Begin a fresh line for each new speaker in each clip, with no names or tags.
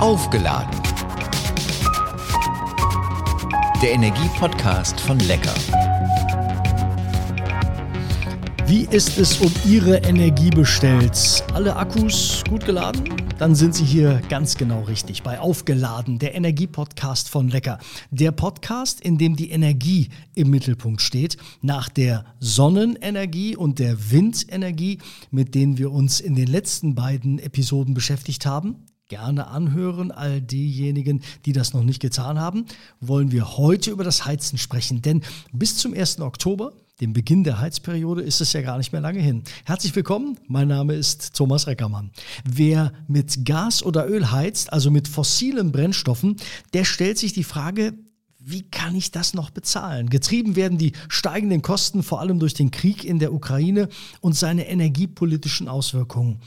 Aufgeladen. Der Energiepodcast von Lecker.
Wie ist es um Ihre Energie bestellt? Alle Akkus gut geladen? Dann sind Sie hier ganz genau richtig bei Aufgeladen, der Energiepodcast von Lecker. Der Podcast, in dem die Energie im Mittelpunkt steht, nach der Sonnenenergie und der Windenergie, mit denen wir uns in den letzten beiden Episoden beschäftigt haben gerne anhören. All diejenigen, die das noch nicht getan haben, wollen wir heute über das Heizen sprechen. Denn bis zum 1. Oktober dem Beginn der Heizperiode ist es ja gar nicht mehr lange hin. Herzlich willkommen, mein Name ist Thomas Reckermann. Wer mit Gas oder Öl heizt, also mit fossilen Brennstoffen, der stellt sich die Frage, wie kann ich das noch bezahlen? Getrieben werden die steigenden Kosten vor allem durch den Krieg in der Ukraine und seine energiepolitischen Auswirkungen.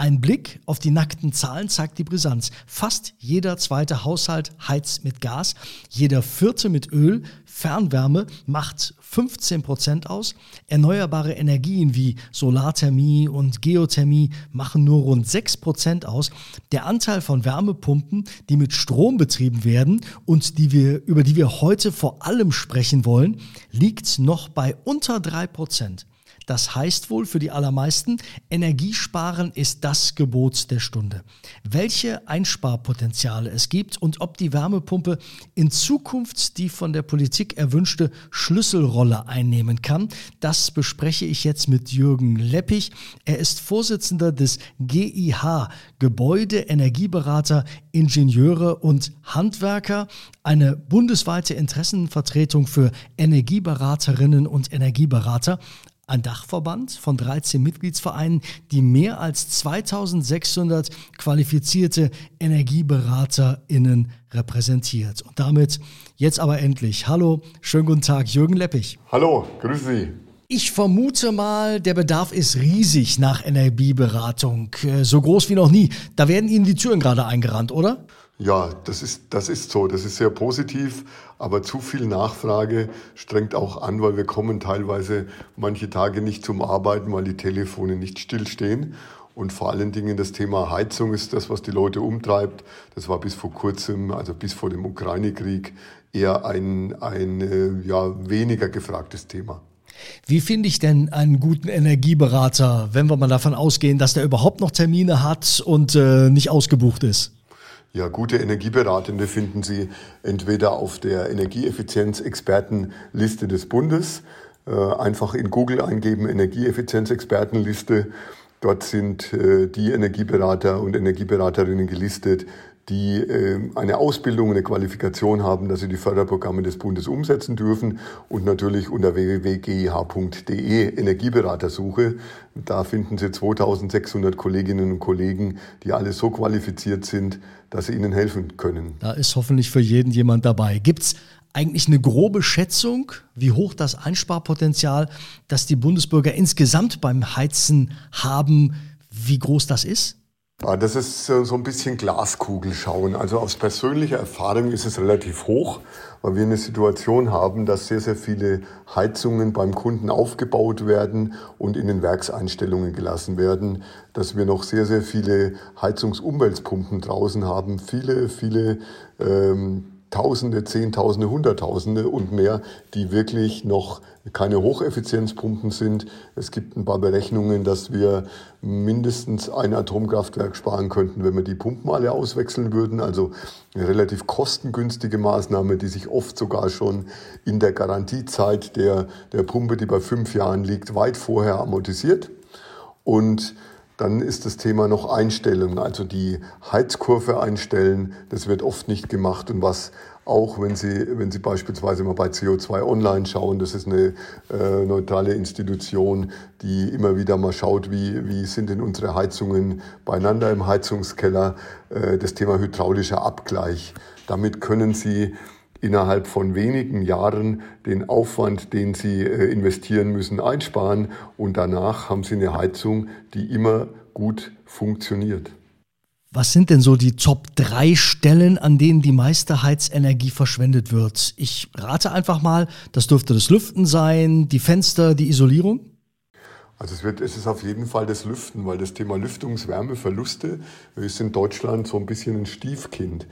Ein Blick auf die nackten Zahlen zeigt die Brisanz. Fast jeder zweite Haushalt heizt mit Gas, jeder vierte mit Öl. Fernwärme macht 15 Prozent aus. Erneuerbare Energien wie Solarthermie und Geothermie machen nur rund 6 Prozent aus. Der Anteil von Wärmepumpen, die mit Strom betrieben werden und die wir, über die wir heute vor allem sprechen wollen, liegt noch bei unter 3 Prozent. Das heißt wohl für die allermeisten, Energiesparen ist das Gebot der Stunde. Welche Einsparpotenziale es gibt und ob die Wärmepumpe in Zukunft die von der Politik erwünschte Schlüsselrolle einnehmen kann, das bespreche ich jetzt mit Jürgen Leppich. Er ist Vorsitzender des GIH, Gebäude, Energieberater, Ingenieure und Handwerker, eine bundesweite Interessenvertretung für Energieberaterinnen und Energieberater ein Dachverband von 13 Mitgliedsvereinen, die mehr als 2600 qualifizierte EnergieberaterInnen repräsentiert. Und damit jetzt aber endlich. Hallo, schönen guten Tag, Jürgen Leppich.
Hallo, grüße Sie.
Ich vermute mal, der Bedarf ist riesig nach Energieberatung. Äh, so groß wie noch nie. Da werden Ihnen die Türen gerade eingerannt, oder?
Ja, das ist, das ist so. Das ist sehr positiv. Aber zu viel Nachfrage strengt auch an, weil wir kommen teilweise manche Tage nicht zum Arbeiten, weil die Telefone nicht stillstehen. Und vor allen Dingen das Thema Heizung ist das, was die Leute umtreibt. Das war bis vor kurzem, also bis vor dem Ukraine-Krieg, eher ein, ein äh, ja, weniger gefragtes Thema.
Wie finde ich denn einen guten Energieberater, wenn wir mal davon ausgehen, dass der überhaupt noch Termine hat und äh, nicht ausgebucht ist?
Ja, gute Energieberatende finden Sie entweder auf der Energieeffizienzexpertenliste des Bundes, äh, einfach in Google eingeben Energieeffizienzexpertenliste. Dort sind äh, die Energieberater und Energieberaterinnen gelistet, die äh, eine Ausbildung, eine Qualifikation haben, dass sie die Förderprogramme des Bundes umsetzen dürfen und natürlich unter www.gih.de Energieberatersuche. Da finden Sie 2600 Kolleginnen und Kollegen, die alle so qualifiziert sind, dass sie Ihnen helfen können.
Da ist hoffentlich für jeden jemand dabei. Gibt es eigentlich eine grobe Schätzung, wie hoch das Einsparpotenzial, das die Bundesbürger insgesamt beim Heizen haben, wie groß das ist?
Ja, das ist so ein bisschen Glaskugel schauen. Also aus persönlicher Erfahrung ist es relativ hoch, weil wir eine Situation haben, dass sehr, sehr viele Heizungen beim Kunden aufgebaut werden und in den Werkseinstellungen gelassen werden, dass wir noch sehr, sehr viele Heizungsumweltpumpen draußen haben, viele, viele ähm, Tausende, Zehntausende, Hunderttausende und mehr, die wirklich noch keine Hocheffizienzpumpen sind. Es gibt ein paar Berechnungen, dass wir mindestens ein Atomkraftwerk sparen könnten, wenn wir die Pumpen alle auswechseln würden. Also eine relativ kostengünstige Maßnahme, die sich oft sogar schon in der Garantiezeit der, der Pumpe, die bei fünf Jahren liegt, weit vorher amortisiert. Und dann ist das Thema noch Einstellung, also die Heizkurve einstellen. Das wird oft nicht gemacht. Und was auch, wenn Sie, wenn Sie beispielsweise mal bei CO2 Online schauen, das ist eine äh, neutrale Institution, die immer wieder mal schaut, wie, wie sind denn unsere Heizungen beieinander im Heizungskeller. Äh, das Thema hydraulischer Abgleich. Damit können Sie innerhalb von wenigen Jahren den Aufwand, den Sie äh, investieren müssen, einsparen und danach haben Sie eine Heizung, die immer gut funktioniert.
Was sind denn so die Top 3 Stellen, an denen die meiste Heizenergie verschwendet wird? Ich rate einfach mal, das dürfte das Lüften sein, die Fenster, die Isolierung.
Also es, wird, es ist auf jeden Fall das Lüften, weil das Thema Lüftungswärmeverluste ist in Deutschland so ein bisschen ein Stiefkind.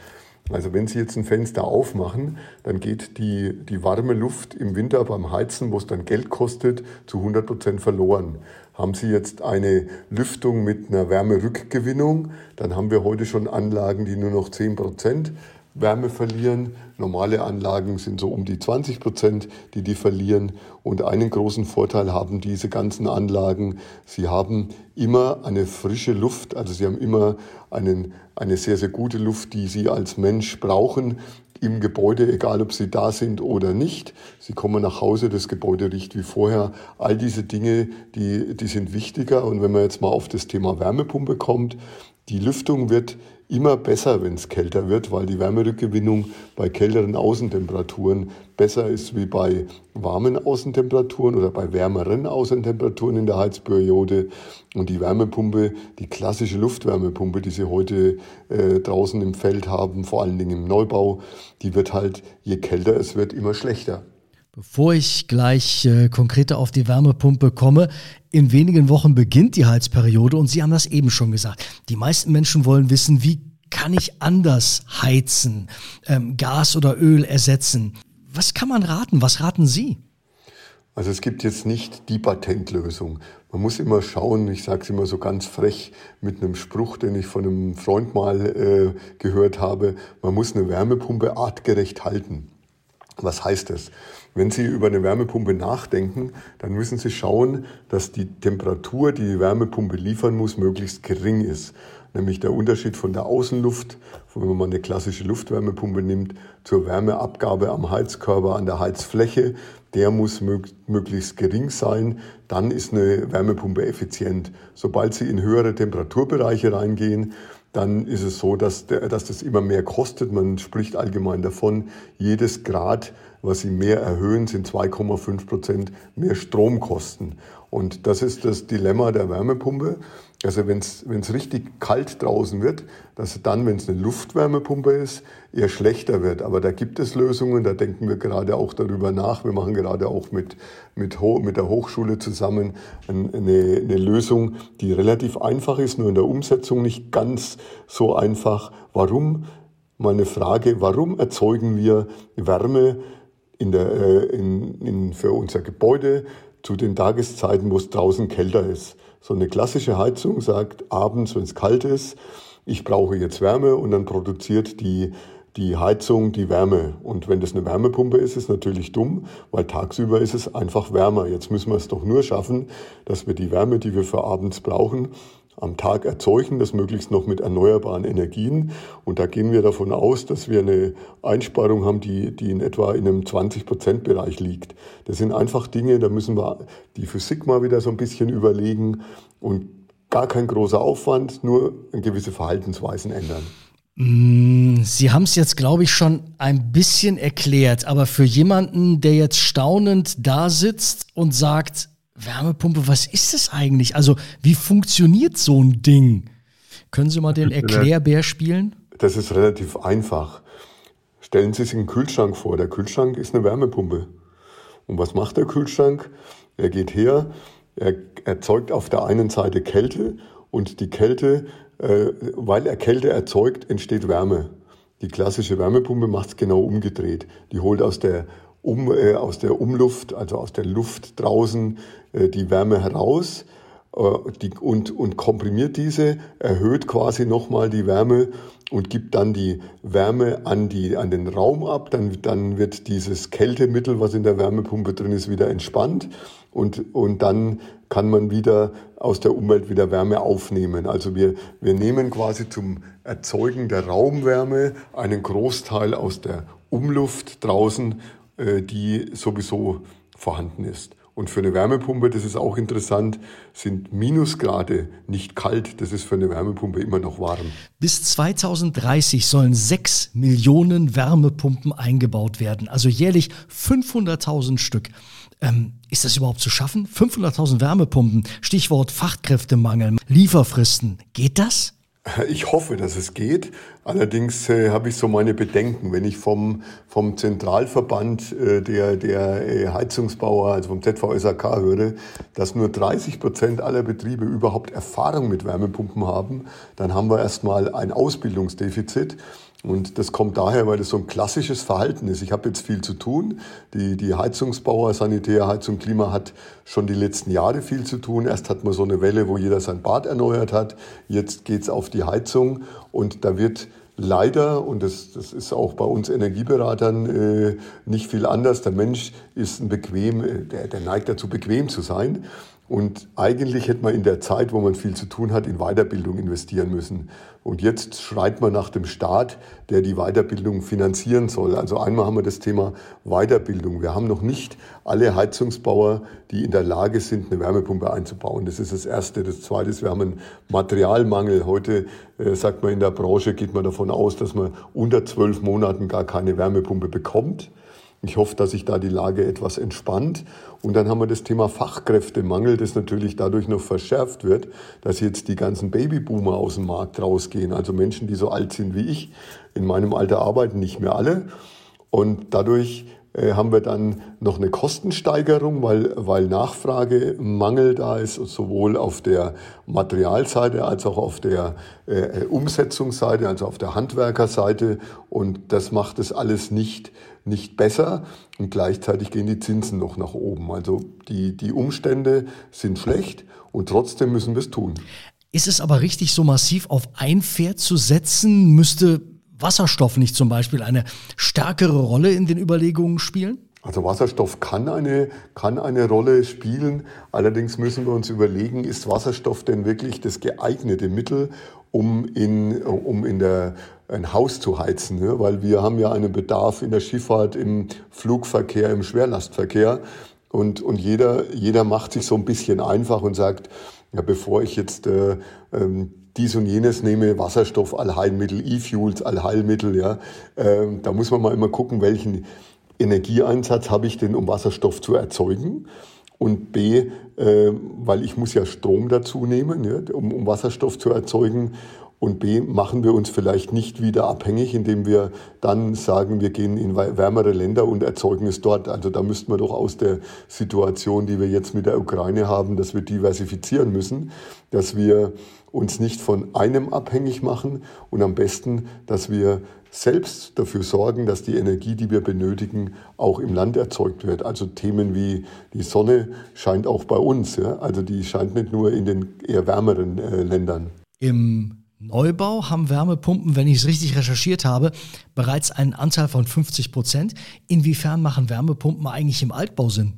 Also wenn Sie jetzt ein Fenster aufmachen, dann geht die, die warme Luft im Winter beim Heizen, wo es dann Geld kostet, zu 100 Prozent verloren. Haben Sie jetzt eine Lüftung mit einer Wärmerückgewinnung, dann haben wir heute schon Anlagen, die nur noch 10 Prozent Wärme verlieren. Normale Anlagen sind so um die 20 Prozent, die die verlieren. Und einen großen Vorteil haben diese ganzen Anlagen. Sie haben immer eine frische Luft, also sie haben immer einen, eine sehr, sehr gute Luft, die Sie als Mensch brauchen im Gebäude, egal ob Sie da sind oder nicht. Sie kommen nach Hause, das Gebäude riecht wie vorher. All diese Dinge, die, die sind wichtiger. Und wenn man jetzt mal auf das Thema Wärmepumpe kommt, die Lüftung wird immer besser, wenn es kälter wird, weil die Wärmerückgewinnung bei kälteren Außentemperaturen besser ist wie bei warmen Außentemperaturen oder bei wärmeren Außentemperaturen in der Heizperiode. Und die Wärmepumpe, die klassische Luftwärmepumpe, die Sie heute äh, draußen im Feld haben, vor allen Dingen im Neubau, die wird halt, je kälter es wird, immer schlechter.
Bevor ich gleich äh, konkreter auf die Wärmepumpe komme, in wenigen Wochen beginnt die Heizperiode und Sie haben das eben schon gesagt. Die meisten Menschen wollen wissen, wie kann ich anders heizen, ähm, Gas oder Öl ersetzen. Was kann man raten? Was raten Sie?
Also es gibt jetzt nicht die Patentlösung. Man muss immer schauen, ich sage es immer so ganz frech mit einem Spruch, den ich von einem Freund mal äh, gehört habe, man muss eine Wärmepumpe artgerecht halten. Was heißt das? Wenn Sie über eine Wärmepumpe nachdenken, dann müssen Sie schauen, dass die Temperatur, die die Wärmepumpe liefern muss, möglichst gering ist. Nämlich der Unterschied von der Außenluft, wenn man eine klassische Luftwärmepumpe nimmt, zur Wärmeabgabe am Heizkörper, an der Heizfläche, der muss möglichst gering sein. Dann ist eine Wärmepumpe effizient. Sobald Sie in höhere Temperaturbereiche reingehen, dann ist es so, dass, der, dass das immer mehr kostet. Man spricht allgemein davon, jedes Grad, was Sie mehr erhöhen, sind 2,5 Prozent mehr Stromkosten. Und das ist das Dilemma der Wärmepumpe. Also wenn es richtig kalt draußen wird, dass dann, wenn es eine Luftwärmepumpe ist, eher schlechter wird. Aber da gibt es Lösungen, da denken wir gerade auch darüber nach. Wir machen gerade auch mit, mit, mit der Hochschule zusammen eine, eine Lösung, die relativ einfach ist, nur in der Umsetzung nicht ganz so einfach. Warum? Mal eine Frage, warum erzeugen wir Wärme in der, äh, in, in, für unser Gebäude zu den Tageszeiten, wo es draußen kälter ist? So eine klassische Heizung sagt abends, wenn es kalt ist, ich brauche jetzt Wärme und dann produziert die, die Heizung die Wärme. Und wenn das eine Wärmepumpe ist, ist natürlich dumm, weil tagsüber ist es einfach wärmer. Jetzt müssen wir es doch nur schaffen, dass wir die Wärme, die wir für abends brauchen, am Tag erzeugen, das möglichst noch mit erneuerbaren Energien. Und da gehen wir davon aus, dass wir eine Einsparung haben, die, die in etwa in einem 20-Prozent-Bereich liegt. Das sind einfach Dinge, da müssen wir die Physik mal wieder so ein bisschen überlegen und gar kein großer Aufwand, nur gewisse Verhaltensweisen ändern.
Mm, Sie haben es jetzt, glaube ich, schon ein bisschen erklärt, aber für jemanden, der jetzt staunend da sitzt und sagt, Wärmepumpe, was ist das eigentlich? Also, wie funktioniert so ein Ding? Können Sie mal den Erklärbär spielen?
Das ist relativ einfach. Stellen Sie sich einen Kühlschrank vor. Der Kühlschrank ist eine Wärmepumpe. Und was macht der Kühlschrank? Er geht her, er erzeugt auf der einen Seite Kälte und die Kälte, äh, weil er Kälte erzeugt, entsteht Wärme. Die klassische Wärmepumpe macht es genau umgedreht. Die holt aus der um, äh, aus der Umluft, also aus der Luft draußen, äh, die Wärme heraus äh, die, und, und komprimiert diese, erhöht quasi nochmal die Wärme und gibt dann die Wärme an, die, an den Raum ab. Dann, dann wird dieses Kältemittel, was in der Wärmepumpe drin ist, wieder entspannt und, und dann kann man wieder aus der Umwelt wieder Wärme aufnehmen. Also wir, wir nehmen quasi zum Erzeugen der Raumwärme einen Großteil aus der Umluft draußen die sowieso vorhanden ist. Und für eine Wärmepumpe, das ist auch interessant, sind Minusgrade nicht kalt. Das ist für eine Wärmepumpe immer noch warm.
Bis 2030 sollen sechs Millionen Wärmepumpen eingebaut werden, also jährlich 500.000 Stück. Ähm, ist das überhaupt zu schaffen? 500.000 Wärmepumpen, Stichwort Fachkräftemangel, Lieferfristen. Geht das?
Ich hoffe, dass es geht. Allerdings äh, habe ich so meine Bedenken. Wenn ich vom, vom Zentralverband äh, der, der äh, Heizungsbauer, also vom ZVSAK höre, dass nur 30 Prozent aller Betriebe überhaupt Erfahrung mit Wärmepumpen haben, dann haben wir erstmal ein Ausbildungsdefizit. Und das kommt daher, weil das so ein klassisches Verhalten ist. Ich habe jetzt viel zu tun. Die, die Heizungsbauer, Sanitär, Heizung, Klima hat schon die letzten Jahre viel zu tun. Erst hat man so eine Welle, wo jeder sein Bad erneuert hat. Jetzt geht's auf die Heizung und da wird leider, und das, das ist auch bei uns Energieberatern äh, nicht viel anders, der Mensch ist ein bequem, äh, der, der neigt dazu, bequem zu sein. Und eigentlich hätte man in der Zeit, wo man viel zu tun hat, in Weiterbildung investieren müssen. Und jetzt schreit man nach dem Staat, der die Weiterbildung finanzieren soll. Also einmal haben wir das Thema Weiterbildung. Wir haben noch nicht alle Heizungsbauer, die in der Lage sind, eine Wärmepumpe einzubauen. Das ist das Erste. Das Zweite ist, wir haben einen Materialmangel. Heute äh, sagt man in der Branche, geht man davon aus, dass man unter zwölf Monaten gar keine Wärmepumpe bekommt. Ich hoffe, dass sich da die Lage etwas entspannt. Und dann haben wir das Thema Fachkräftemangel, das natürlich dadurch noch verschärft wird, dass jetzt die ganzen Babyboomer aus dem Markt rausgehen. Also Menschen, die so alt sind wie ich, in meinem Alter arbeiten nicht mehr alle. Und dadurch haben wir dann noch eine Kostensteigerung, weil, weil Nachfragemangel da ist, sowohl auf der Materialseite als auch auf der äh, Umsetzungsseite, also auf der Handwerkerseite. Und das macht es alles nicht, nicht besser. Und gleichzeitig gehen die Zinsen noch nach oben. Also die, die Umstände sind schlecht und trotzdem müssen wir es tun.
Ist es aber richtig, so massiv auf ein Pferd zu setzen? Müsste Wasserstoff nicht zum Beispiel eine stärkere Rolle in den Überlegungen spielen?
Also Wasserstoff kann eine, kann eine Rolle spielen. Allerdings müssen wir uns überlegen, ist Wasserstoff denn wirklich das geeignete Mittel, um in, um in der, ein Haus zu heizen? Ne? Weil wir haben ja einen Bedarf in der Schifffahrt, im Flugverkehr, im Schwerlastverkehr. Und, und jeder, jeder macht sich so ein bisschen einfach und sagt, ja, bevor ich jetzt äh, ähm, dies und jenes nehme, Wasserstoff, Allheilmittel, E-Fuels, Allheilmittel, ja, ähm, da muss man mal immer gucken, welchen Energieeinsatz habe ich denn, um Wasserstoff zu erzeugen. Und B, äh, weil ich muss ja Strom dazu nehmen, ja, um, um Wasserstoff zu erzeugen. Und B, machen wir uns vielleicht nicht wieder abhängig, indem wir dann sagen, wir gehen in wärmere Länder und erzeugen es dort. Also da müssten wir doch aus der Situation, die wir jetzt mit der Ukraine haben, dass wir diversifizieren müssen, dass wir uns nicht von einem abhängig machen und am besten, dass wir selbst dafür sorgen, dass die Energie, die wir benötigen, auch im Land erzeugt wird. Also Themen wie die Sonne scheint auch bei uns. Ja? Also die scheint nicht nur in den eher wärmeren äh, Ländern.
Im Neubau haben Wärmepumpen, wenn ich es richtig recherchiert habe, bereits einen Anteil von 50 Prozent. Inwiefern machen Wärmepumpen eigentlich im Altbau Sinn?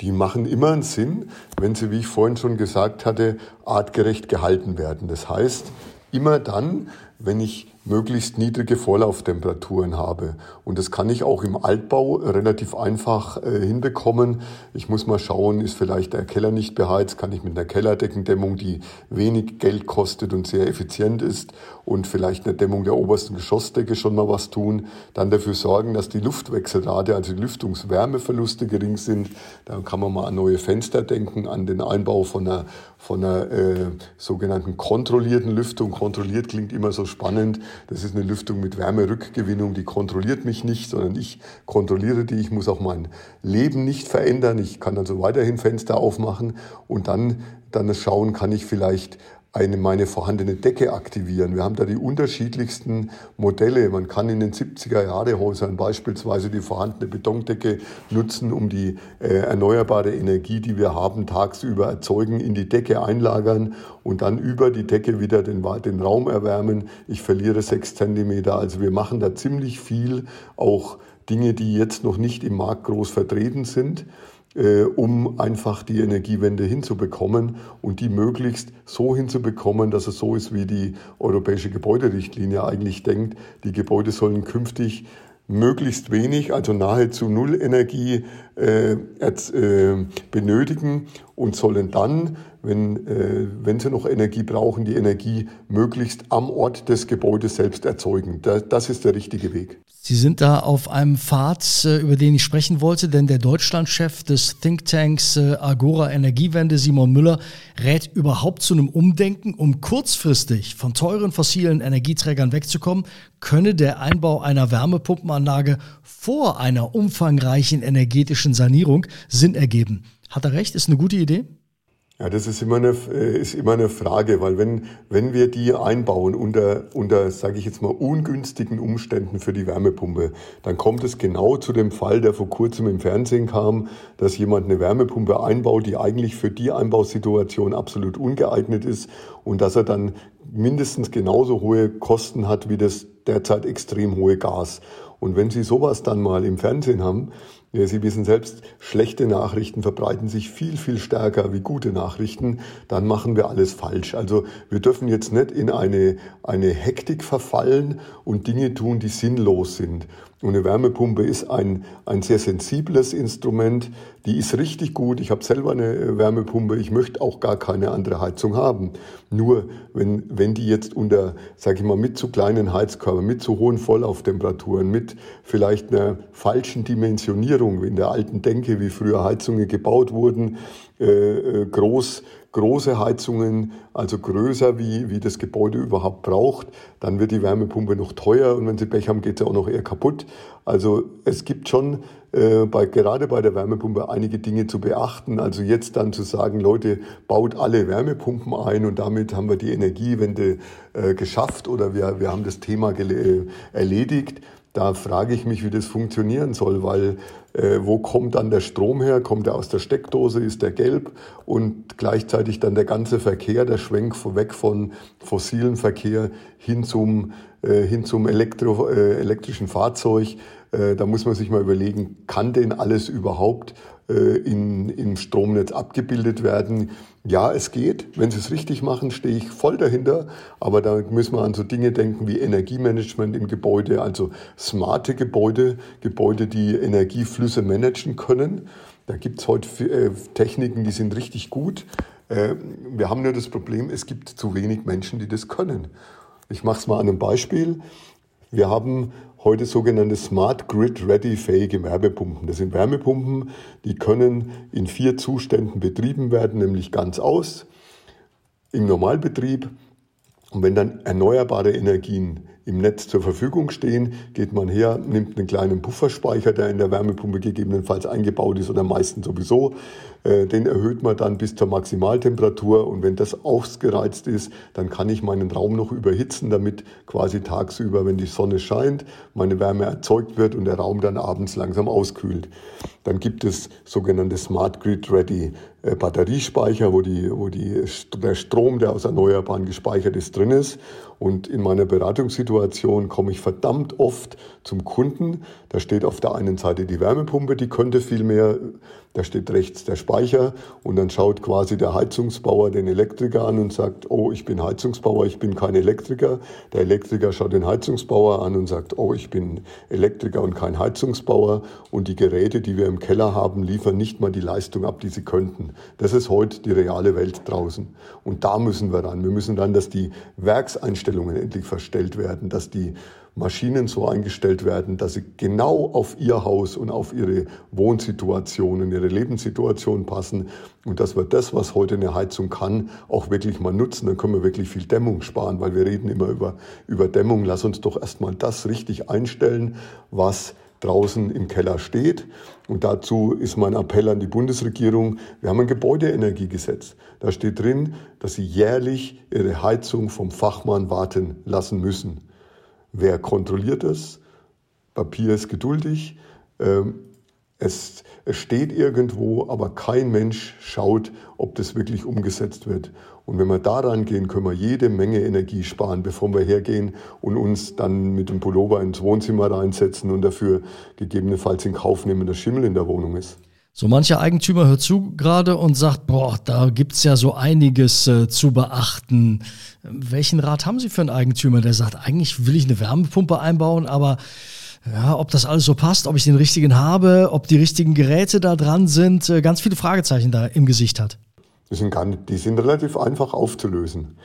Die machen immer einen Sinn, wenn sie, wie ich vorhin schon gesagt hatte, artgerecht gehalten werden. Das heißt, immer dann, wenn ich möglichst niedrige Vorlauftemperaturen habe. Und das kann ich auch im Altbau relativ einfach äh, hinbekommen. Ich muss mal schauen, ist vielleicht der Keller nicht beheizt, kann ich mit einer Kellerdeckendämmung, die wenig Geld kostet und sehr effizient ist und vielleicht eine Dämmung der obersten Geschossdecke schon mal was tun. Dann dafür sorgen, dass die Luftwechselrate, also die Lüftungswärmeverluste gering sind. Da kann man mal an neue Fenster denken, an den Einbau von einer, von einer äh, sogenannten kontrollierten Lüftung. Kontrolliert klingt immer so spannend. Das ist eine Lüftung mit Wärmerückgewinnung, die kontrolliert mich nicht, sondern ich kontrolliere die. Ich muss auch mein Leben nicht verändern. Ich kann also weiterhin Fenster aufmachen und dann, dann schauen, kann ich vielleicht eine meine vorhandene Decke aktivieren. Wir haben da die unterschiedlichsten Modelle. Man kann in den 70er Jahre Häusern beispielsweise die vorhandene Betondecke nutzen, um die äh, erneuerbare Energie, die wir haben, tagsüber erzeugen, in die Decke einlagern und dann über die Decke wieder den, den Raum erwärmen. Ich verliere sechs Zentimeter. Also wir machen da ziemlich viel, auch Dinge, die jetzt noch nicht im Markt groß vertreten sind äh, um einfach die Energiewende hinzubekommen und die möglichst so hinzubekommen, dass es so ist, wie die Europäische Gebäuderichtlinie eigentlich denkt. Die Gebäude sollen künftig möglichst wenig, also nahezu null Energie äh, äh, benötigen und sollen dann, wenn, äh, wenn sie noch Energie brauchen, die Energie möglichst am Ort des Gebäudes selbst erzeugen. Das, das ist der richtige Weg.
Sie sind da auf einem Pfad, äh, über den ich sprechen wollte, denn der Deutschlandchef des Thinktanks äh, Agora Energiewende, Simon Müller, rät überhaupt zu einem Umdenken, um kurzfristig von teuren fossilen Energieträgern wegzukommen, könne der Einbau einer Wärmepumpenanlage vor einer umfangreichen energetischen Sanierung Sinn ergeben. Hat er recht? Ist eine gute Idee?
Ja, das ist immer eine, äh, ist immer eine Frage, weil wenn, wenn wir die einbauen unter, unter sage ich jetzt mal, ungünstigen Umständen für die Wärmepumpe, dann kommt es genau zu dem Fall, der vor kurzem im Fernsehen kam, dass jemand eine Wärmepumpe einbaut, die eigentlich für die Einbausituation absolut ungeeignet ist und dass er dann mindestens genauso hohe Kosten hat wie das derzeit extrem hohe Gas. Und wenn Sie sowas dann mal im Fernsehen haben, Sie wissen selbst, schlechte Nachrichten verbreiten sich viel, viel stärker wie gute Nachrichten. Dann machen wir alles falsch. Also wir dürfen jetzt nicht in eine, eine Hektik verfallen und Dinge tun, die sinnlos sind. Und eine Wärmepumpe ist ein, ein sehr sensibles Instrument. Die ist richtig gut. Ich habe selber eine Wärmepumpe. Ich möchte auch gar keine andere Heizung haben. Nur wenn, wenn die jetzt unter, sage ich mal, mit zu kleinen Heizkörpern, mit zu hohen Vollauftemperaturen, mit vielleicht einer falschen Dimensionierung, in der alten Denke, wie früher Heizungen gebaut wurden, äh, äh groß große Heizungen, also größer wie, wie das Gebäude überhaupt braucht, dann wird die Wärmepumpe noch teuer und wenn Sie Pech haben, geht sie auch noch eher kaputt. Also es gibt schon äh, bei, gerade bei der Wärmepumpe einige Dinge zu beachten. Also jetzt dann zu sagen, Leute, baut alle Wärmepumpen ein und damit haben wir die Energiewende äh, geschafft oder wir, wir haben das Thema äh, erledigt. Da frage ich mich, wie das funktionieren soll, weil äh, wo kommt dann der Strom her? Kommt er aus der Steckdose? Ist der gelb? Und gleichzeitig dann der ganze Verkehr, der Schwenk weg von fossilen Verkehr hin zum, äh, hin zum Elektro, äh, elektrischen Fahrzeug. Äh, da muss man sich mal überlegen, kann denn alles überhaupt äh, in, im Stromnetz abgebildet werden? Ja, es geht. Wenn Sie es richtig machen, stehe ich voll dahinter. Aber da müssen wir an so Dinge denken wie Energiemanagement im Gebäude, also smarte Gebäude, Gebäude, die Energieflüsse managen können. Da gibt es heute äh, Techniken, die sind richtig gut. Äh, wir haben nur das Problem, es gibt zu wenig Menschen, die das können. Ich mache es mal an einem Beispiel. Wir haben heute sogenannte Smart Grid Ready fähige Wärmepumpen. Das sind Wärmepumpen, die können in vier Zuständen betrieben werden, nämlich ganz aus, im Normalbetrieb. Und wenn dann erneuerbare Energien im Netz zur Verfügung stehen, geht man her, nimmt einen kleinen Pufferspeicher, der in der Wärmepumpe gegebenenfalls eingebaut ist oder meistens sowieso, den erhöht man dann bis zur Maximaltemperatur und wenn das ausgereizt ist, dann kann ich meinen Raum noch überhitzen, damit quasi tagsüber, wenn die Sonne scheint, meine Wärme erzeugt wird und der Raum dann abends langsam auskühlt. Dann gibt es sogenannte Smart Grid Ready äh, Batteriespeicher, wo, die, wo die, der Strom, der aus Erneuerbaren gespeichert ist, drin ist. Und in meiner Beratungssituation komme ich verdammt oft zum Kunden. Da steht auf der einen Seite die Wärmepumpe, die könnte viel mehr da steht rechts der Speicher und dann schaut quasi der Heizungsbauer den Elektriker an und sagt, oh, ich bin Heizungsbauer, ich bin kein Elektriker. Der Elektriker schaut den Heizungsbauer an und sagt, oh, ich bin Elektriker und kein Heizungsbauer. Und die Geräte, die wir im Keller haben, liefern nicht mal die Leistung ab, die sie könnten. Das ist heute die reale Welt draußen. Und da müssen wir ran. Wir müssen dann, dass die Werkseinstellungen endlich verstellt werden, dass die Maschinen so eingestellt werden, dass sie genau auf ihr Haus und auf ihre Wohnsituation und ihre Lebenssituation passen und dass wir das, was heute eine Heizung kann, auch wirklich mal nutzen. Dann können wir wirklich viel Dämmung sparen, weil wir reden immer über, über Dämmung. Lass uns doch erstmal das richtig einstellen, was draußen im Keller steht. Und dazu ist mein Appell an die Bundesregierung. Wir haben ein Gebäudeenergiegesetz. Da steht drin, dass sie jährlich ihre Heizung vom Fachmann warten lassen müssen. Wer kontrolliert es? Papier ist geduldig. Ähm, es, steht irgendwo, aber kein Mensch schaut, ob das wirklich umgesetzt wird. Und wenn wir da rangehen, können wir jede Menge Energie sparen, bevor wir hergehen und uns dann mit dem Pullover ins Wohnzimmer reinsetzen und dafür gegebenenfalls in Kauf nehmen, dass Schimmel in der Wohnung ist.
So mancher Eigentümer hört zu gerade und sagt, boah, da gibt's ja so einiges äh, zu beachten. Welchen Rat haben Sie für einen Eigentümer, der sagt, eigentlich will ich eine Wärmepumpe einbauen, aber Ja, ob das alles so passt, ob ich den richtigen habe, ob die richtigen Geräte da dran sind, äh, ganz viele Fragezeichen da im Gesicht hat.
Die sind, gar nicht, die sind relativ einfach aufzulösen.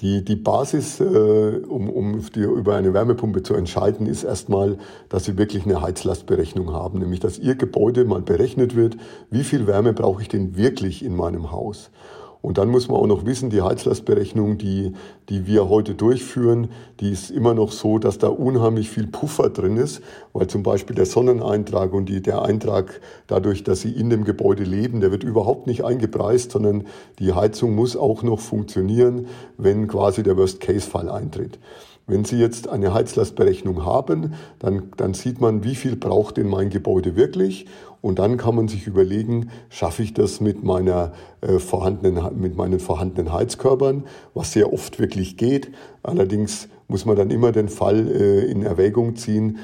Die, die Basis, äh, um, um die, über eine Wärmepumpe zu entscheiden, ist erstmal, dass Sie wirklich eine Heizlastberechnung haben, nämlich dass Ihr Gebäude mal berechnet wird, wie viel Wärme brauche ich denn wirklich in meinem Haus. Und dann muss man auch noch wissen, die Heizlastberechnung, die, die wir heute durchführen, die ist immer noch so, dass da unheimlich viel Puffer drin ist, weil zum Beispiel der Sonneneintrag und die, der Eintrag dadurch, dass Sie in dem Gebäude leben, der wird überhaupt nicht eingepreist, sondern die Heizung muss auch noch funktionieren, wenn quasi der Worst-Case-Fall eintritt. Wenn Sie jetzt eine Heizlastberechnung haben, dann, dann sieht man, wie viel braucht denn mein Gebäude wirklich und dann kann man sich überlegen, schaffe ich das mit, meiner, äh, vorhandenen, mit meinen vorhandenen Heizkörpern, was sehr oft wirklich geht. Allerdings muss man dann immer den Fall äh, in Erwägung ziehen,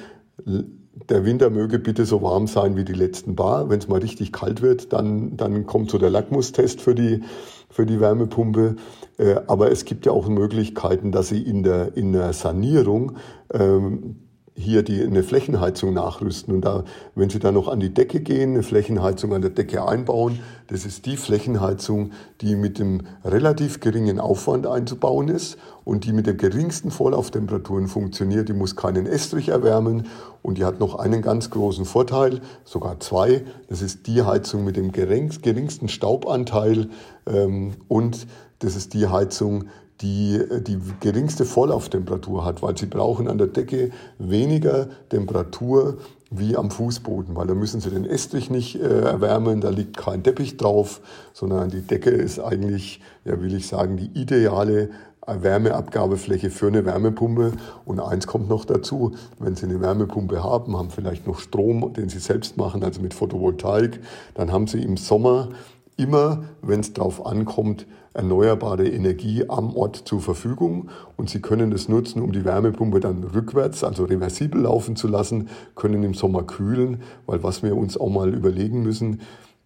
der Winter möge bitte so warm sein wie die letzten Bar. Wenn es mal richtig kalt wird, dann, dann kommt so der Lackmustest für die, für die Wärmepumpe. Äh, aber es gibt ja auch Möglichkeiten, dass Sie in der, in der Sanierung ähm, hier die, eine Flächenheizung nachrüsten. Und da, wenn Sie dann noch an die Decke gehen, eine Flächenheizung an der Decke einbauen, das ist die Flächenheizung, die mit dem relativ geringen Aufwand einzubauen ist und die mit der geringsten Vorlauftemperaturen funktioniert. Die muss keinen Estrich erwärmen und die hat noch einen ganz großen Vorteil, sogar zwei. Das ist die Heizung mit dem geringsten Staubanteil ähm, und das ist die Heizung, die die geringste Vorlauftemperatur hat, weil sie brauchen an der Decke weniger Temperatur wie am Fußboden, weil da müssen sie den Estrich nicht äh, erwärmen, da liegt kein Teppich drauf, sondern die Decke ist eigentlich, ja will ich sagen, die ideale Wärmeabgabefläche für eine Wärmepumpe. Und eins kommt noch dazu, wenn Sie eine Wärmepumpe haben, haben vielleicht noch Strom, den Sie selbst machen, also mit Photovoltaik, dann haben Sie im Sommer immer, wenn es darauf ankommt, erneuerbare Energie am Ort zur Verfügung. Und Sie können es nutzen, um die Wärmepumpe dann rückwärts, also reversibel laufen zu lassen, können im Sommer kühlen, weil was wir uns auch mal überlegen müssen,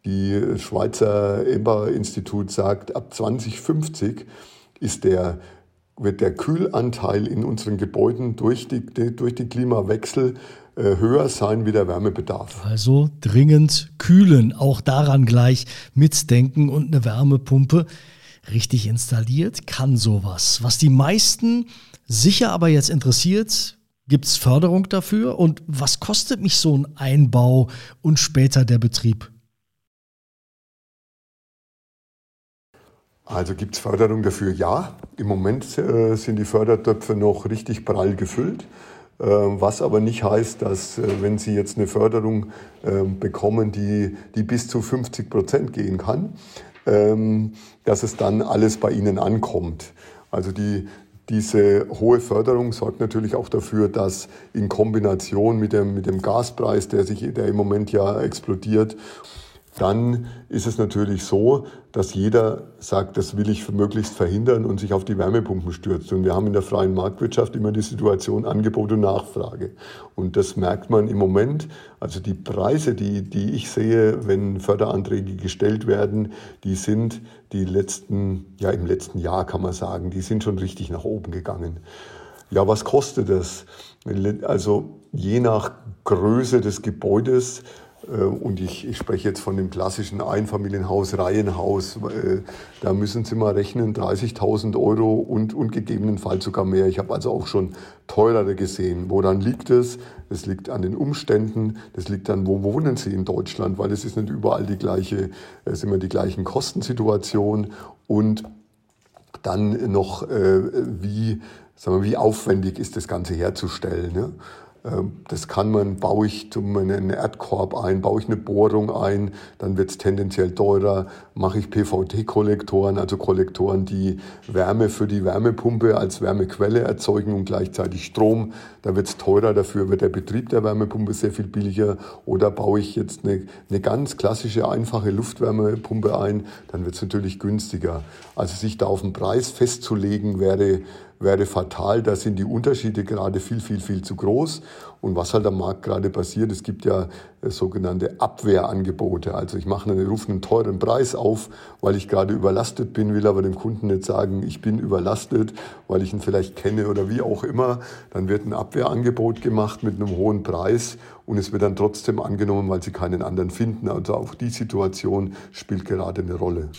die Schweizer EMBA-Institut sagt, ab 2050 ist der wird der Kühlanteil in unseren Gebäuden durch die, durch die Klimawechsel höher sein wie der Wärmebedarf.
Also dringend kühlen, auch daran gleich mitdenken und eine Wärmepumpe richtig installiert kann sowas. Was die meisten sicher aber jetzt interessiert, gibt es Förderung dafür und was kostet mich so ein Einbau und später der Betrieb?
Also gibt es Förderung dafür? Ja. Im Moment äh, sind die Fördertöpfe noch richtig prall gefüllt. Äh, was aber nicht heißt, dass äh, wenn Sie jetzt eine Förderung äh, bekommen, die, die bis zu 50 Prozent gehen kann, ähm, dass es dann alles bei Ihnen ankommt. Also die, diese hohe Förderung sorgt natürlich auch dafür, dass in Kombination mit dem, mit dem Gaspreis, der, sich, der im Moment ja explodiert, dann ist es natürlich so, dass jeder sagt, das will ich möglichst verhindern und sich auf die Wärmepumpen stürzt. Und wir haben in der freien Marktwirtschaft immer die Situation Angebot und Nachfrage. Und das merkt man im Moment. Also die Preise, die, die ich sehe, wenn Förderanträge gestellt werden, die sind die letzten, ja im letzten Jahr kann man sagen, die sind schon richtig nach oben gegangen. Ja, was kostet das? Also je nach Größe des Gebäudes und ich, ich, spreche jetzt von dem klassischen Einfamilienhaus, Reihenhaus. Äh, da müssen Sie mal rechnen, 30.000 Euro und, und gegebenenfalls sogar mehr. Ich habe also auch schon teurere gesehen. Woran liegt es? Es liegt an den Umständen. Das liegt an, wo wohnen Sie in Deutschland? Weil es ist nicht überall die gleiche, es sind immer die gleichen Kostensituationen. Und dann noch, äh, wie, sagen wir, wie aufwendig ist das Ganze herzustellen. Ne? Ähm, das kann man, baue ich einen Erdkorb ein, baue ich eine Bohrung ein, dann wird es tendenziell teurer, mache ich PVT-Kollektoren, also Kollektoren, die Wärme für die Wärmepumpe als Wärmequelle erzeugen und gleichzeitig Strom, da wird es teurer, dafür wird der Betrieb der Wärmepumpe sehr viel billiger. Oder baue ich jetzt eine, eine ganz klassische, einfache Luftwärmepumpe ein, dann wird es natürlich günstiger. Also sich da auf den Preis festzulegen wäre wäre fatal. Da sind die Unterschiede gerade viel, viel, viel zu groß. Und was halt am Markt gerade passiert, es gibt ja äh, sogenannte Abwehrangebote. Also ich mache einen, rufe einen teuren Preis auf, weil ich gerade überlastet bin, will aber dem Kunden nicht sagen, ich bin überlastet, weil ich ihn vielleicht kenne oder wie auch immer. Dann wird ein Abwehrangebot gemacht mit einem hohen Preis und es wird dann trotzdem angenommen, weil sie keinen anderen finden. Also auch die Situation spielt gerade eine Rolle.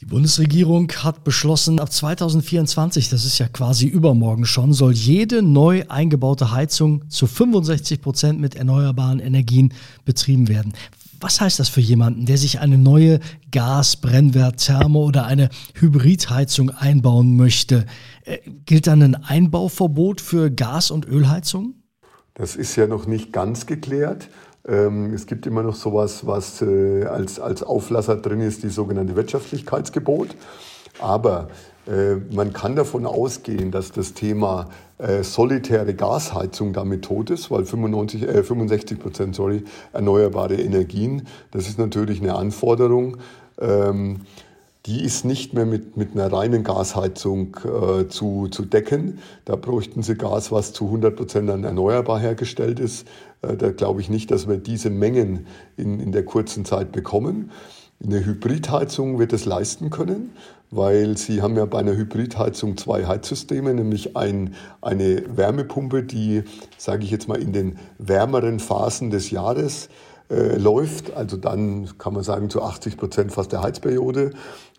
Die Bundesregierung hat beschlossen, ab 2024, das ist ja quasi übermorgen schon, soll jede neu eingebaute Heizung zu 65 Prozent mit erneuerbaren Energien betrieben werden. Was heißt das für jemanden, der sich eine neue Gas-, Brennwert-, Thermo- oder eine Hybridheizung einbauen möchte? Äh, gilt dann ein Einbauverbot für Gas- und Ölheizungen?
Das ist ja noch nicht ganz geklärt. Ähm, es gibt immer noch sowas, was äh, als, als Auflasser drin ist, die sogenannte Wirtschaftlichkeitsgebot. Aber äh, man kann davon ausgehen, dass das Thema äh, solitäre Gasheizung damit tot ist, weil 95, äh, 65 Prozent sorry, erneuerbare Energien, das ist natürlich eine Anforderung. Ähm, die ist nicht mehr mit, mit einer reinen Gasheizung äh, zu, zu decken. Da bräuchten sie Gas, was zu 100 Prozent dann erneuerbar hergestellt ist. Äh, da glaube ich nicht, dass wir diese Mengen in, in der kurzen Zeit bekommen. Eine Hybridheizung wird es leisten können, weil Sie haben ja bei einer Hybridheizung zwei Heizsysteme, nämlich ein, eine Wärmepumpe, die, sage ich jetzt mal, in den wärmeren Phasen des Jahres äh, läuft, also dann kann man sagen zu 80 Prozent fast der Heizperiode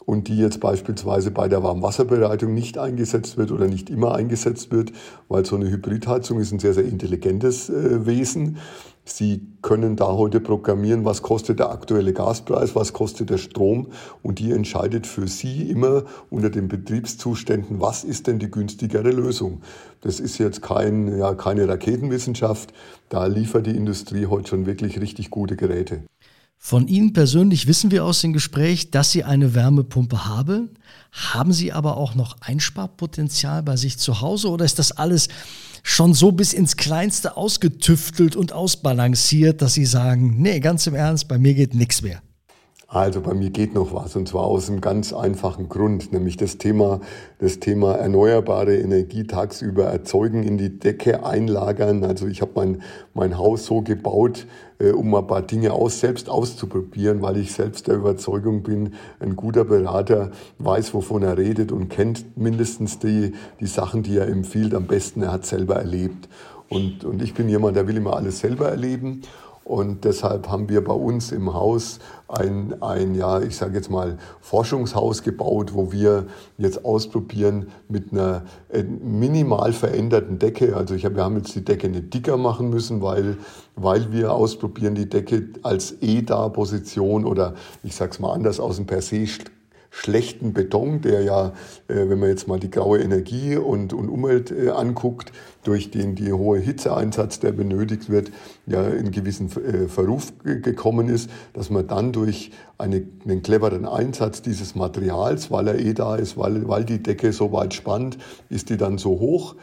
und die jetzt beispielsweise bei der Warmwasserbereitung nicht eingesetzt wird oder nicht immer eingesetzt wird, weil so eine Hybridheizung ist ein sehr, sehr intelligentes äh, Wesen. Sie können da heute programmieren, was kostet der aktuelle Gaspreis, was kostet der Strom und die entscheidet für Sie immer unter den Betriebszuständen, was ist denn die günstigere Lösung. Das ist jetzt kein, ja, keine Raketenwissenschaft, da liefert die Industrie heute schon wirklich richtig gute Geräte.
Von Ihnen persönlich wissen wir aus dem Gespräch, dass Sie eine Wärmepumpe haben. Haben Sie aber auch noch Einsparpotenzial bei sich zu Hause oder ist das alles schon so bis ins Kleinste ausgetüftelt und ausbalanciert, dass Sie sagen, nee, ganz im Ernst, bei mir geht nichts mehr?
Also bei mir geht noch was und zwar aus einem ganz einfachen Grund, nämlich das Thema, das Thema erneuerbare Energie tagsüber erzeugen, in die Decke einlagern. Also ich habe mein, mein Haus so gebaut, äh, um ein paar Dinge aus, selbst auszuprobieren, weil ich selbst der Überzeugung bin, ein guter Berater weiß, wovon er redet und kennt mindestens die, die Sachen, die er empfiehlt, am besten er hat selber erlebt. Und, und ich bin jemand, der will immer alles selber erleben. Und deshalb haben wir bei uns im Haus ein, ein ja, ich sage jetzt mal, Forschungshaus gebaut, wo wir jetzt ausprobieren mit einer äh, minimal veränderten Decke. Also ich hab, wir haben jetzt die Decke nicht dicker machen müssen, weil, weil wir ausprobieren, die Decke als EDA-Position oder ich sage es mal anders, aus dem per se schlechten Beton, der ja, äh, wenn man jetzt mal die graue Energie und, und Umwelt äh, anguckt, durch den die hohe Hitzeeinsatz, der benötigt wird, ja in gewissen äh, Verruf gekommen ist, dass man dann durch eine, einen cleveren Einsatz dieses Materials, weil er eh da ist, weil, weil die Decke so weit spannt, ist die dann so hoch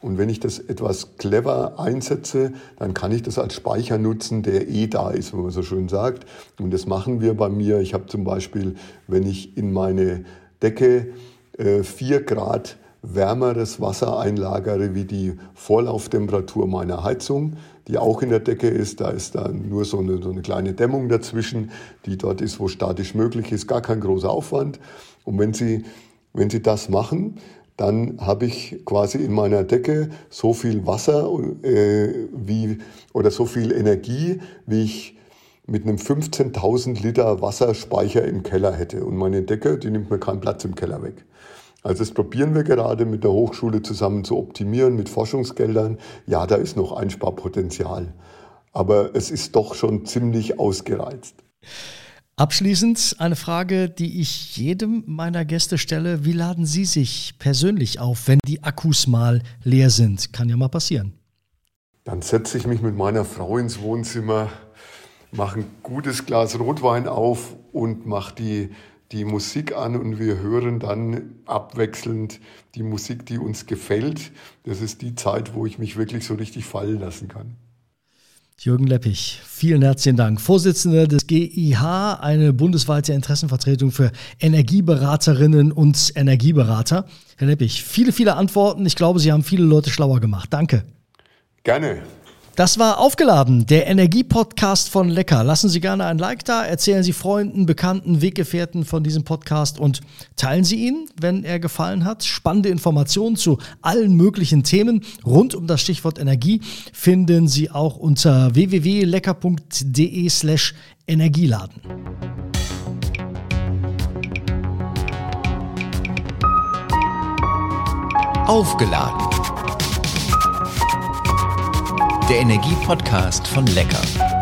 und wenn ich das etwas clever einsetze, dann kann ich das als Speicher nutzen, der eh da ist, wenn man so schön sagt. Und das machen wir bei mir. Ich habe zum Beispiel, wenn ich in meine Decke äh, 4 Grad wärmeres Wasser einlagere wie die Vorlauftemperatur meiner Heizung, die auch in der Decke ist. Da ist dann nur so eine, so eine kleine Dämmung dazwischen, die dort ist, wo statisch möglich ist, gar kein großer Aufwand. Und wenn Sie, wenn Sie das machen, dann habe ich quasi in meiner Decke so viel Wasser äh, wie, oder so viel Energie, wie ich mit einem 15.000 Liter Wasserspeicher im Keller hätte. Und meine Decke, die nimmt mir keinen Platz im Keller weg. Also das probieren wir gerade mit der Hochschule zusammen zu optimieren, mit Forschungsgeldern. Ja, da ist noch Einsparpotenzial. Aber es ist doch schon ziemlich ausgereizt.
Abschließend eine Frage, die ich jedem meiner Gäste stelle. Wie laden Sie sich persönlich auf, wenn die Akkus mal leer sind? Kann ja mal passieren.
Dann setze ich mich mit meiner Frau ins Wohnzimmer, mache ein gutes Glas Rotwein auf und mache die, die Musik an und wir hören dann abwechselnd die Musik, die uns gefällt. Das ist die Zeit, wo ich mich wirklich so richtig fallen lassen kann.
Jürgen Leppich, vielen herzlichen Dank. Vorsitzender des GIH, eine bundesweite Interessenvertretung für Energieberaterinnen und Energieberater. Herr Leppich, viele, viele Antworten. Ich glaube, Sie haben viele Leute schlauer gemacht. Danke.
Gerne.
Das war aufgeladen, der Energiepodcast von Lecker. Lassen Sie gerne ein Like da, erzählen Sie Freunden, Bekannten, Weggefährten von diesem Podcast und teilen Sie ihn, wenn er gefallen hat. Spannende Informationen zu allen möglichen Themen rund um das Stichwort Energie finden Sie auch unter www.lecker.de slash Energieladen.
Aufgeladen der Energiepodcast von Lecker.